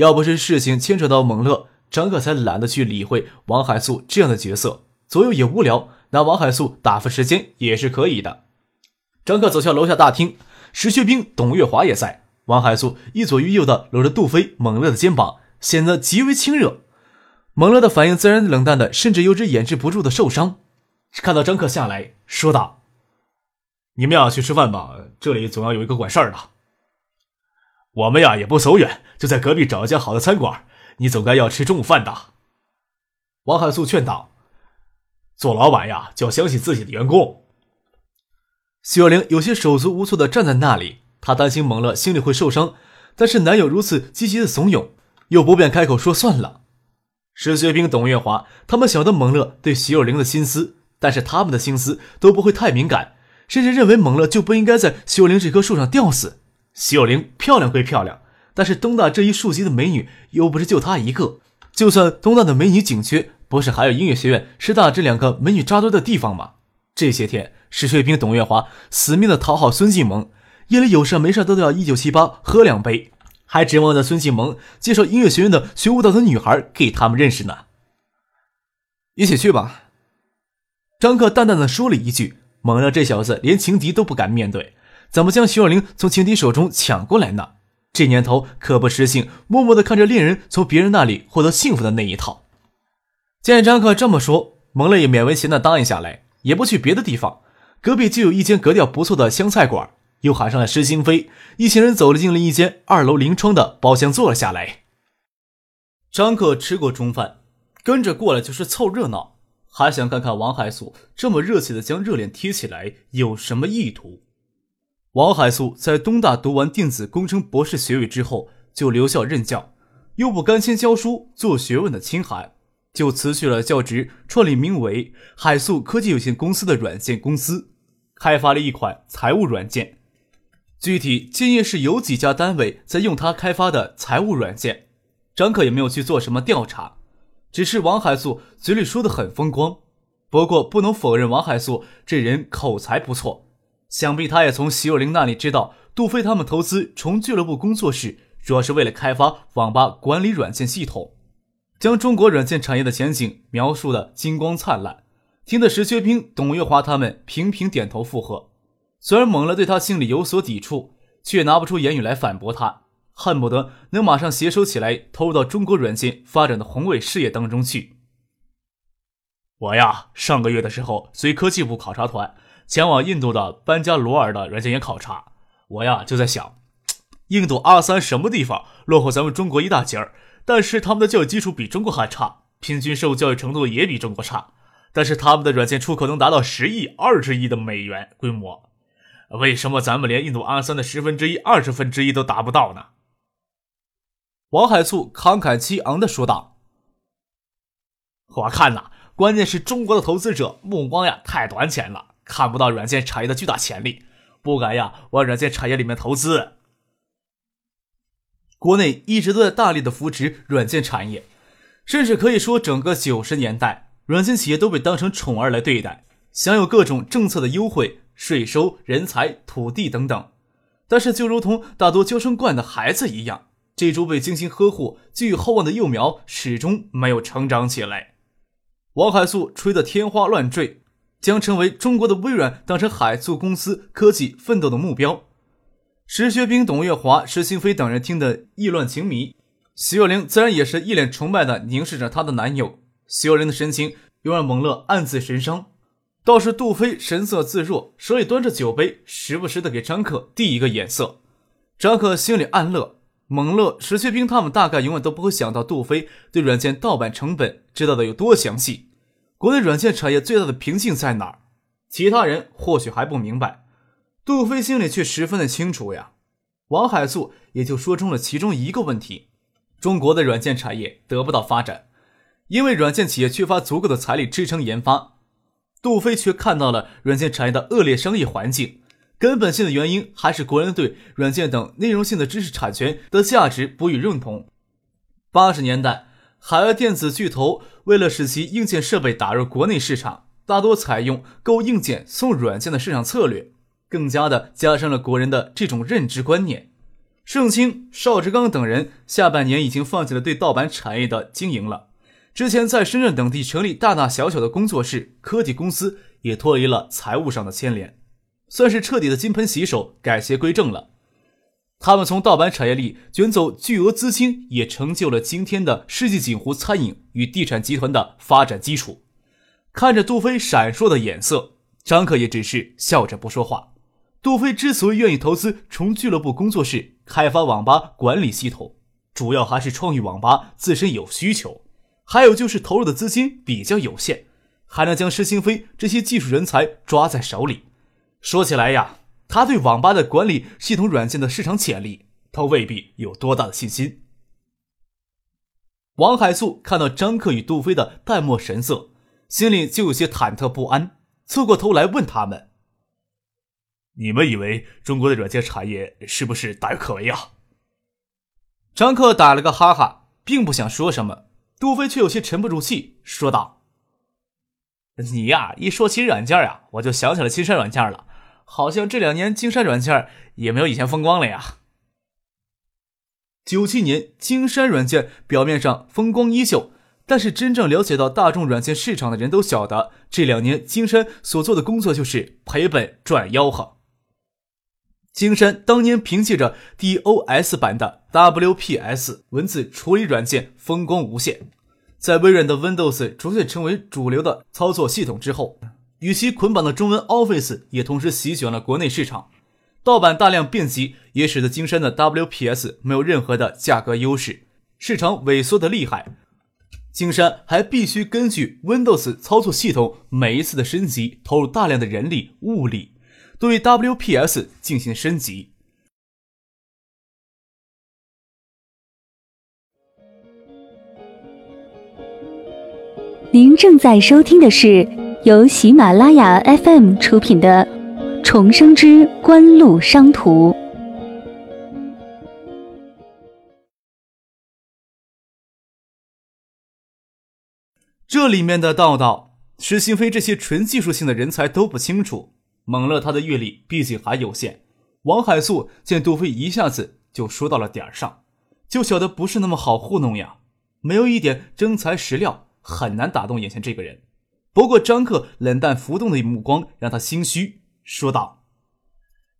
要不是事情牵扯到蒙乐，张克才懒得去理会王海素这样的角色。左右也无聊，拿王海素打发时间也是可以的。张克走向楼下大厅，石学兵、董月华也在。王海素一左一右的搂着杜飞、蒙乐的肩膀，显得极为亲热。蒙乐的反应自然冷淡的，甚至有只掩饰不住的受伤。看到张克下来，说道：“你们要去吃饭吧，这里总要有一个管事儿的。”我们呀也不走远，就在隔壁找一家好的餐馆。你总该要吃中午饭的。王海素劝道：“做老板呀，就要相信自己的员工。”徐若玲有些手足无措的站在那里，她担心蒙乐心里会受伤，但是男友如此积极的怂恿，又不便开口说算了。石学兵、董月华他们晓得蒙乐对徐若玲的心思，但是他们的心思都不会太敏感，甚至认为蒙乐就不应该在徐若玲这棵树上吊死。徐有玲漂亮归漂亮，但是东大这一数级的美女又不是就她一个。就算东大的美女紧缺，不是还有音乐学院、师大这两个美女扎堆的地方吗？这些天，石学兵、董月华死命的讨好孙继萌，夜里有事没事都要一九七八喝两杯，还指望着孙继萌介绍音乐学院的学舞蹈的女孩给他们认识呢。一起去吧。张克淡淡的说了一句，蒙了这小子连情敌都不敢面对。怎么将徐若琳从情敌手中抢过来呢？这年头可不失信默默的看着恋人从别人那里获得幸福的那一套。见张克这么说，蒙乐也勉为其难答应下来，也不去别的地方。隔壁就有一间格调不错的湘菜馆，又喊上了施新飞，一行人走了进了一间二楼临窗的包厢，坐了下来。张克吃过中饭，跟着过来就是凑热闹，还想看看王海素这么热情的将热脸贴起来有什么意图。王海素在东大读完电子工程博士学位之后，就留校任教，又不甘心教书做学问的清寒，就辞去了教职，创立名为海素科技有限公司的软件公司，开发了一款财务软件。具体建业是有几家单位在用他开发的财务软件，张可也没有去做什么调查，只是王海素嘴里说的很风光。不过不能否认王海素这人口才不错。想必他也从徐有玲那里知道，杜飞他们投资重俱乐部工作室，主要是为了开发网吧管理软件系统，将中国软件产业的前景描述的金光灿烂，听得石学兵、董月华他们频频点头附和。虽然猛了对他心里有所抵触，却拿不出言语来反驳他，恨不得能马上携手起来，投入到中国软件发展的宏伟事业当中去。我呀，上个月的时候随科技部考察团。前往印度的班加罗尔的软件园考察，我呀就在想，印度阿三什么地方落后咱们中国一大截儿，但是他们的教育基础比中国还差，平均受教育程度也比中国差，但是他们的软件出口能达到十亿、二十亿的美元规模，为什么咱们连印度阿三的十分之一、二十分之一都达不到呢？王海素慷慨激昂地说道：“我看呐，关键是中国的投资者目光呀太短浅了。”看不到软件产业的巨大潜力，不敢呀往软件产业里面投资。国内一直都在大力的扶持软件产业，甚至可以说整个九十年代，软件企业都被当成宠儿来对待，享有各种政策的优惠、税收、人才、土地等等。但是就如同大多娇生惯的孩子一样，这株被精心呵护、寄予厚望的幼苗始终没有成长起来。王海素吹得天花乱坠。将成为中国的微软当成海素公司科技奋斗的目标。石学兵、董月华、石新飞等人听得意乱情迷，徐有玲自然也是一脸崇拜的凝视着她的男友。徐有玲的神情又让蒙乐暗自神伤，倒是杜飞神色自若，手里端着酒杯，时不时的给张克递一个眼色。张克心里暗乐，蒙乐、石学兵他们大概永远都不会想到杜飞对软件盗版成本知道的有多详细。国内软件产业最大的瓶颈在哪儿？其他人或许还不明白，杜飞心里却十分的清楚呀。王海素也就说中了其中一个问题：中国的软件产业得不到发展，因为软件企业缺乏足够的财力支撑研发。杜飞却看到了软件产业的恶劣商业环境，根本性的原因还是国人对软件等内容性的知识产权的价值不予认同。八十年代，海外电子巨头为了使其硬件设备打入国内市场，大多采用购硬件送软件的市场策略，更加的加深了国人的这种认知观念。盛清、邵志刚等人下半年已经放弃了对盗版产业的经营了。之前在深圳等地成立大大小小的工作室、科技公司，也脱离了财务上的牵连，算是彻底的金盆洗手、改邪归正了。他们从盗版产业里卷走巨额资金，也成就了今天的世纪锦湖餐饮与地产集团的发展基础。看着杜飞闪烁的眼色，张克也只是笑着不说话。杜飞之所以愿意投资从俱乐部工作室开发网吧管理系统，主要还是创意网吧自身有需求。还有就是投入的资金比较有限，还能将施新飞这些技术人才抓在手里。说起来呀，他对网吧的管理系统软件的市场潜力，他未必有多大的信心。王海素看到张克与杜飞的淡漠神色，心里就有些忐忑不安，侧过头来问他们：“你们以为中国的软件产业是不是大有可为啊？”张克打了个哈哈，并不想说什么。杜飞却有些沉不住气，说道：“你呀，一说起软件呀，我就想起了金山软件了。好像这两年金山软件也没有以前风光了呀。”九七年，金山软件表面上风光依旧，但是真正了解到大众软件市场的人都晓得，这两年金山所做的工作就是赔本赚吆喝。金山当年凭借着 DOS 版的 WPS 文字处理软件风光无限，在微软的 Windows 逐渐成为主流的操作系统之后，与其捆绑的中文 Office 也同时席卷了国内市场，盗版大量遍及，也使得金山的 WPS 没有任何的价格优势，市场萎缩的厉害。金山还必须根据 Windows 操作系统每一次的升级，投入大量的人力物力。对 WPS 进行升级。您正在收听的是由喜马拉雅 FM 出品的《重生之官路商途》。这里面的道道，石新飞这些纯技术性的人才都不清楚。蒙乐他的阅历毕竟还有限，王海素见杜飞一下子就说到了点上，就晓得不是那么好糊弄呀。没有一点真材实料，很难打动眼前这个人。不过张克冷淡浮动的目光让他心虚，说道：“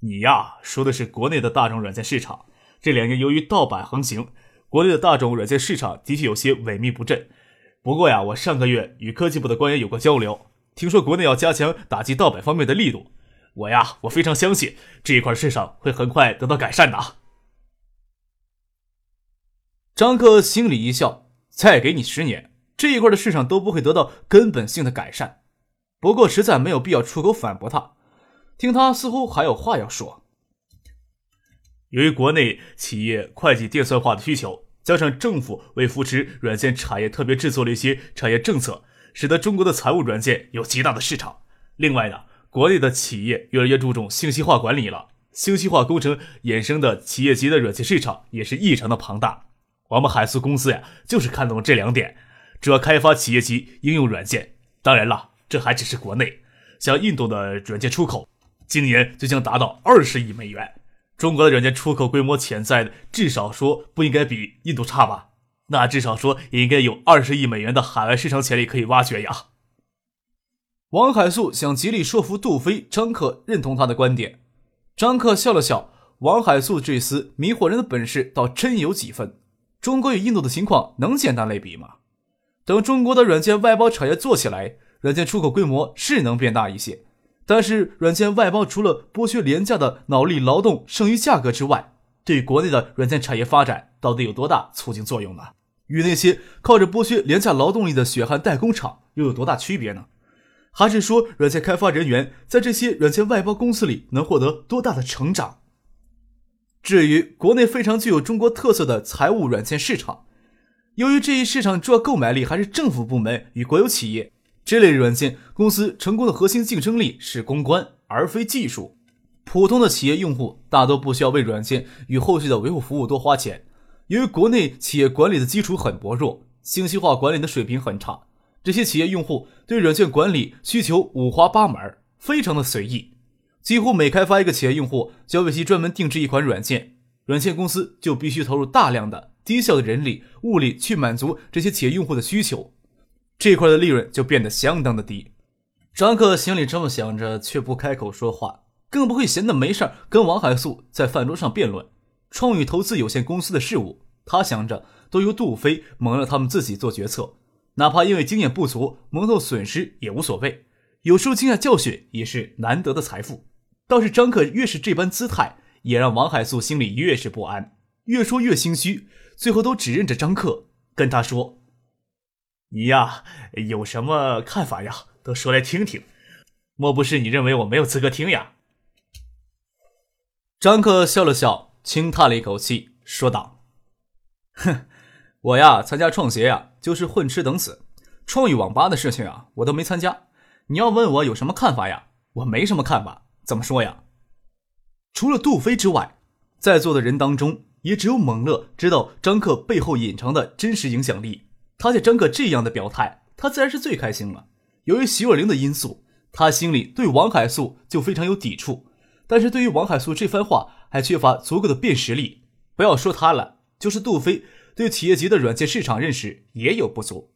你呀，说的是国内的大众软件市场。这两年由于盗版横行，国内的大众软件市场的确有些萎靡不振。不过呀，我上个月与科技部的官员有过交流，听说国内要加强打击盗版方面的力度。”我呀，我非常相信这一块市场会很快得到改善的。张克心里一笑，再给你十年，这一块的市场都不会得到根本性的改善。不过实在没有必要出口反驳他，听他似乎还有话要说。由于国内企业会计电算化的需求，加上政府为扶持软件产业，特别制作了一些产业政策，使得中国的财务软件有极大的市场。另外呢。国内的企业越来越注重信息化管理了，信息化工程衍生的企业级的软件市场也是异常的庞大。我们海思公司呀，就是看中这两点，主要开发企业级应用软件。当然了，这还只是国内，像印度的软件出口，今年就将达到二十亿美元。中国的软件出口规模潜在的，至少说不应该比印度差吧？那至少说也应该有二十亿美元的海外市场潜力可以挖掘呀。王海素想极力说服杜飞、张克认同他的观点。张克笑了笑，王海素这厮迷惑人的本事倒真有几分。中国与印度的情况能简单类比吗？等中国的软件外包产业做起来，软件出口规模是能变大一些。但是，软件外包除了剥削廉价的脑力劳动剩余价格之外，对国内的软件产业发展到底有多大促进作用呢？与那些靠着剥削廉价劳动力的血汗代工厂又有多大区别呢？还是说，软件开发人员在这些软件外包公司里能获得多大的成长？至于国内非常具有中国特色的财务软件市场，由于这一市场主要购买力还是政府部门与国有企业，这类软件公司成功的核心竞争力是公关而非技术。普通的企业用户大多不需要为软件与后续的维护服务多花钱。由于国内企业管理的基础很薄弱，信息化管理的水平很差，这些企业用户对软件管理需求五花八门，非常的随意。几乎每开发一个企业用户，就要为其专门定制一款软件，软件公司就必须投入大量的。低效的人力物力去满足这些企业用户的需求，这块的利润就变得相当的低。张克心里这么想着，却不开口说话，更不会闲的没事跟王海素在饭桌上辩论创宇投资有限公司的事务。他想着都由杜飞、蒙了他们自己做决策，哪怕因为经验不足蒙受损失也无所谓。有时候经验教训也是难得的财富。倒是张克越是这般姿态，也让王海素心里越是不安，越说越心虚。最后都指认着张克，跟他说：“你呀，有什么看法呀？都说来听听。莫不是你认为我没有资格听呀？”张克笑了笑，轻叹了一口气，说道：“哼，我呀，参加创协呀，就是混吃等死。创意网吧的事情啊，我都没参加。你要问我有什么看法呀？我没什么看法。怎么说呀？除了杜飞之外，在座的人当中。”也只有蒙乐知道张克背后隐藏的真实影响力。他见张克这样的表态，他自然是最开心了。由于徐若琳的因素，他心里对王海素就非常有抵触。但是对于王海素这番话，还缺乏足够的辨识力。不要说他了，就是杜飞对企业级的软件市场认识也有不足。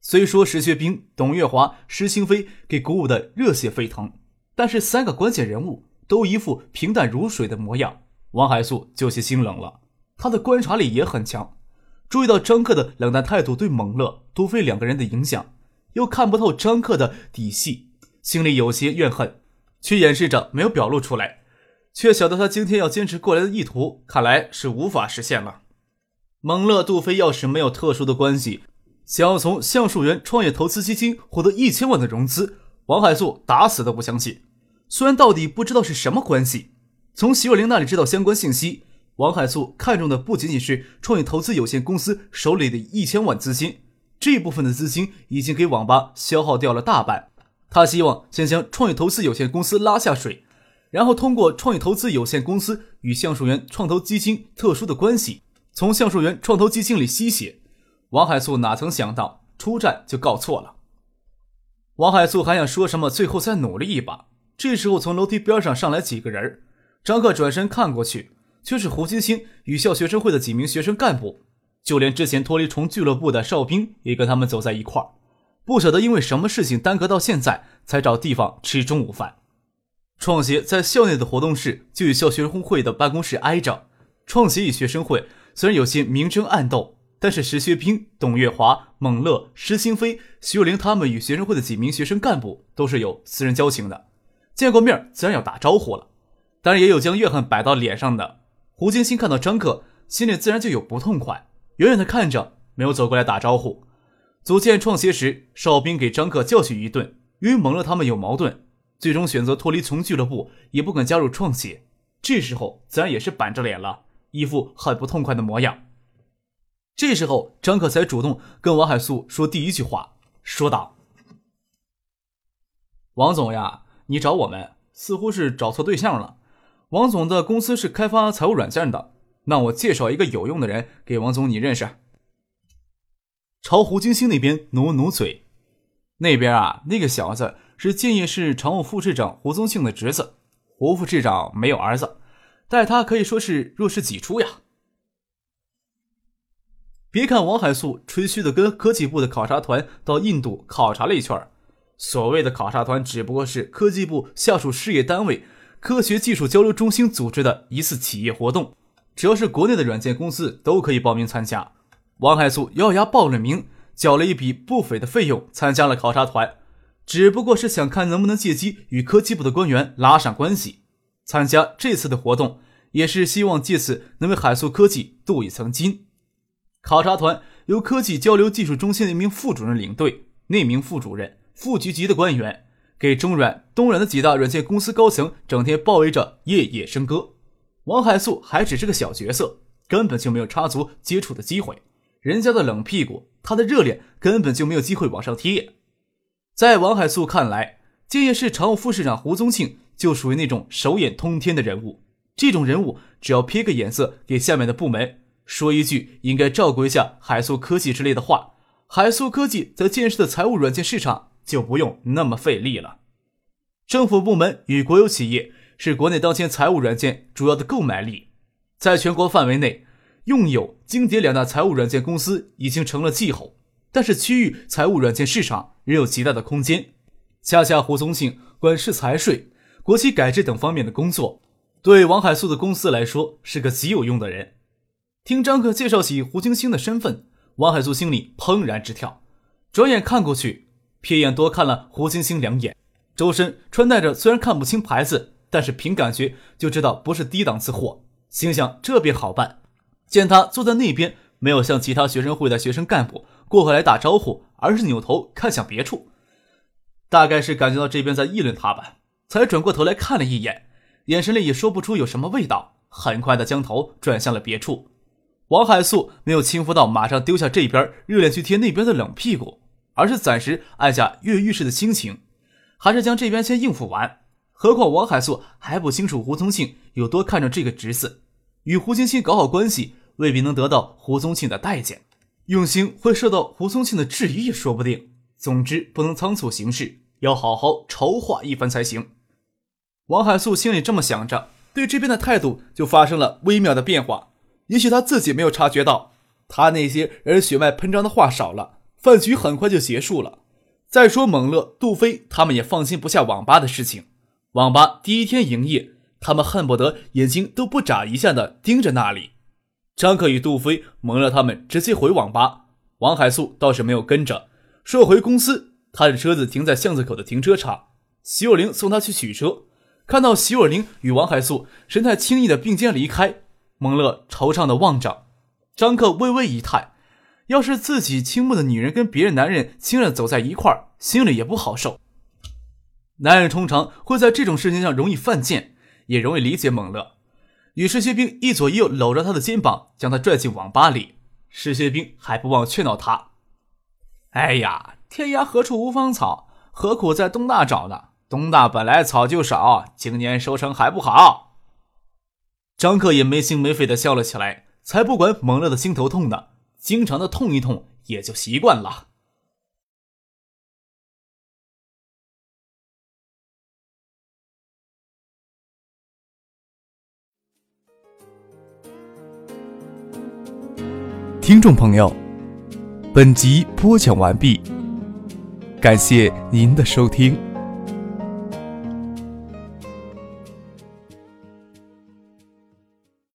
虽说石学兵、董月华、石兴飞给鼓舞的热血沸腾，但是三个关键人物都一副平淡如水的模样。王海素就些心冷了，他的观察力也很强，注意到张克的冷淡态度对蒙乐、杜飞两个人的影响，又看不透张克的底细，心里有些怨恨，却掩饰着没有表露出来，却晓得他今天要坚持过来的意图，看来是无法实现了。蒙乐、杜飞要是没有特殊的关系，想要从橡树园创业投资基金获得一千万的融资，王海素打死都不相信。虽然到底不知道是什么关系。从徐若琳那里知道相关信息，王海素看中的不仅仅是创业投资有限公司手里的一千万资金，这部分的资金已经给网吧消耗掉了大半。他希望先将创业投资有限公司拉下水，然后通过创业投资有限公司与橡树园创投基金特殊的关系，从橡树园创投基金里吸血。王海素哪曾想到出战就告错了。王海素还想说什么，最后再努力一把。这时候从楼梯边上上来几个人。张克转身看过去，却是胡金星与校学生会的几名学生干部，就连之前脱离虫俱乐部的哨兵也跟他们走在一块儿，不晓得因为什么事情耽搁到现在才找地方吃中午饭。创协在校内的活动室就与校学生会的办公室挨着。创协与学生会虽然有些明争暗斗，但是石学兵、董月华、孟乐、石新飞、徐若琳他们与学生会的几名学生干部都是有私人交情的，见过面自然要打招呼了。当然也有将怨恨摆到脸上的。胡金星看到张克，心里自然就有不痛快，远远的看着，没有走过来打招呼。组建创协时，哨兵给张克教训一顿，由于蒙了他们有矛盾，最终选择脱离从俱乐部，也不肯加入创协。这时候自然也是板着脸了，一副很不痛快的模样。这时候张克才主动跟王海素说第一句话，说道：“王总呀，你找我们似乎是找错对象了。”王总的公司是开发财务软件的，那我介绍一个有用的人给王总，你认识？朝胡金星那边努了努嘴，那边啊，那个小子是建业市常务副市长胡宗庆的侄子，胡副市长没有儿子，待他可以说是若是己出呀。别看王海素吹嘘的跟科技部的考察团到印度考察了一圈，所谓的考察团只不过是科技部下属事业单位。科学技术交流中心组织的一次企业活动，只要是国内的软件公司都可以报名参加。王海素咬牙报了名，缴了一笔不菲的费用，参加了考察团，只不过是想看能不能借机与科技部的官员拉上关系。参加这次的活动，也是希望借此能为海素科技镀一层金。考察团由科技交流技术中心的一名副主任领队，那名副主任副局级的官员。给中软、东软的几大软件公司高层整天包围着，夜夜笙歌。王海素还只是个小角色，根本就没有插足接触的机会。人家的冷屁股，他的热脸根本就没有机会往上贴。在王海素看来，建业市常务副市长胡宗庆就属于那种手眼通天的人物。这种人物只要瞥个眼色给下面的部门说一句“应该照顾一下海素科技”之类的话，海素科技在建市的财务软件市场就不用那么费力了。政府部门与国有企业是国内当前财务软件主要的购买力，在全国范围内，用友、金蝶两大财务软件公司已经成了气候，但是区域财务软件市场仍有极大的空间。恰恰胡宗庆管事财税、国企改制等方面的工作，对王海素的公司来说是个极有用的人。听张克介绍起胡金星的身份，王海素心里怦然直跳，转眼看过去，瞥眼多看了胡金星两眼。周身穿戴着，虽然看不清牌子，但是凭感觉就知道不是低档次货。心想这便好办。见他坐在那边，没有向其他学生会的学生干部过来打招呼，而是扭头看向别处，大概是感觉到这边在议论他吧，才转过头来看了一眼，眼神里也说不出有什么味道，很快的将头转向了别处。王海素没有轻浮到马上丢下这边热脸去贴那边的冷屁股，而是暂时按下跃跃欲试的心情。还是将这边先应付完。何况王海素还不清楚胡宗庆有多看重这个侄子，与胡金星搞好关系未必能得到胡宗庆的待见，用心会受到胡宗庆的质疑也说不定。总之不能仓促行事，要好好筹划一番才行。王海素心里这么想着，对这边的态度就发生了微妙的变化。也许他自己没有察觉到，他那些让人血脉喷张的话少了，饭局很快就结束了。再说，蒙乐、杜飞他们也放心不下网吧的事情。网吧第一天营业，他们恨不得眼睛都不眨一下的盯着那里。张克与杜飞、蒙乐他们直接回网吧，王海素倒是没有跟着，说回公司。他的车子停在巷子口的停车场，徐若琳送他去取车。看到徐若琳与王海素神态轻易的并肩离开，蒙乐惆怅的望着，张克微微一叹。要是自己倾慕的女人跟别的男人亲热走在一块儿，心里也不好受。男人通常会在这种事情上容易犯贱，也容易理解猛乐。与石学兵一左一右搂着他的肩膀，将他拽进网吧里。石学兵还不忘劝导他：“哎呀，天涯何处无芳草，何苦在东大找呢？东大本来草就少，今年收成还不好。”张克也没心没肺的笑了起来，才不管猛乐的心头痛呢。经常的痛一痛也就习惯了。听众朋友，本集播讲完毕，感谢您的收听。